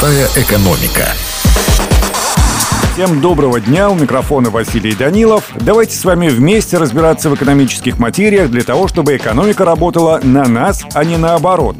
Простая экономика. Всем доброго дня, у микрофона Василий Данилов. Давайте с вами вместе разбираться в экономических материях для того, чтобы экономика работала на нас, а не наоборот.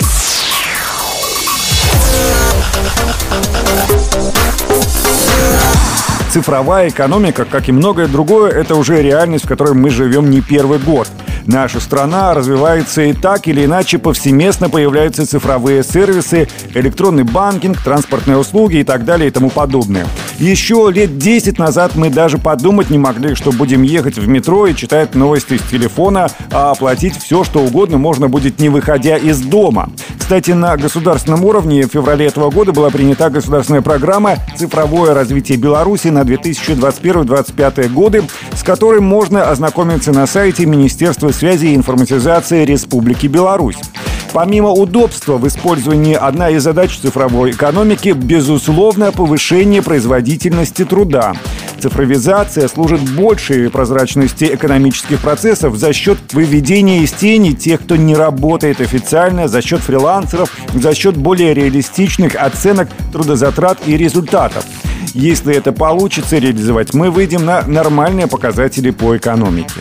Цифровая экономика, как и многое другое, это уже реальность, в которой мы живем не первый год. Наша страна развивается и так или иначе повсеместно появляются цифровые сервисы, электронный банкинг, транспортные услуги и так далее и тому подобное. Еще лет 10 назад мы даже подумать не могли, что будем ехать в метро и читать новости с телефона, а оплатить все, что угодно можно будет не выходя из дома. Кстати, на государственном уровне в феврале этого года была принята государственная программа «Цифровое развитие Беларуси на 2021-2025 годы», с которой можно ознакомиться на сайте Министерства связи и информатизации Республики Беларусь. Помимо удобства в использовании, одна из задач цифровой экономики – безусловно повышение производительности труда. Цифровизация служит большей прозрачности экономических процессов за счет выведения из тени тех, кто не работает официально, за счет фрилансеров, за счет более реалистичных оценок трудозатрат и результатов. Если это получится реализовать, мы выйдем на нормальные показатели по экономике.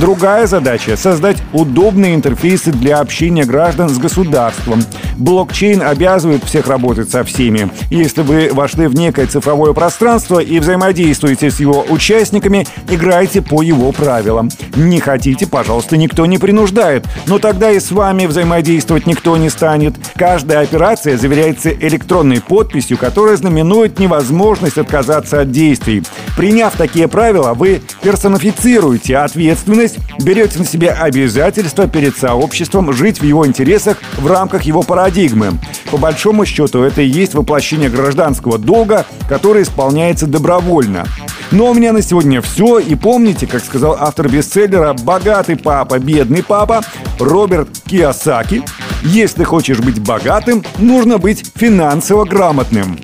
Другая задача – создать удобные интерфейсы для общения граждан с государством. Блокчейн обязывает всех работать со всеми. Если вы вошли в некое цифровое пространство и взаимодействуете с его участниками, играйте по его правилам. Не хотите, пожалуйста, никто не принуждает. Но тогда и с вами взаимодействовать никто не станет. Каждая операция заверяется электронной подписью, которая знаменует невозможность отказаться от действий. Приняв такие правила, вы персонифицируете ответственность, берете на себя обязательства перед сообществом жить в его интересах в рамках его парадигмы. По большому счету, это и есть воплощение гражданского долга, который исполняется добровольно. Но у меня на сегодня все. И помните, как сказал автор бестселлера «Богатый папа, бедный папа» Роберт Киосаки, если хочешь быть богатым, нужно быть финансово грамотным.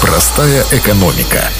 Простая экономика.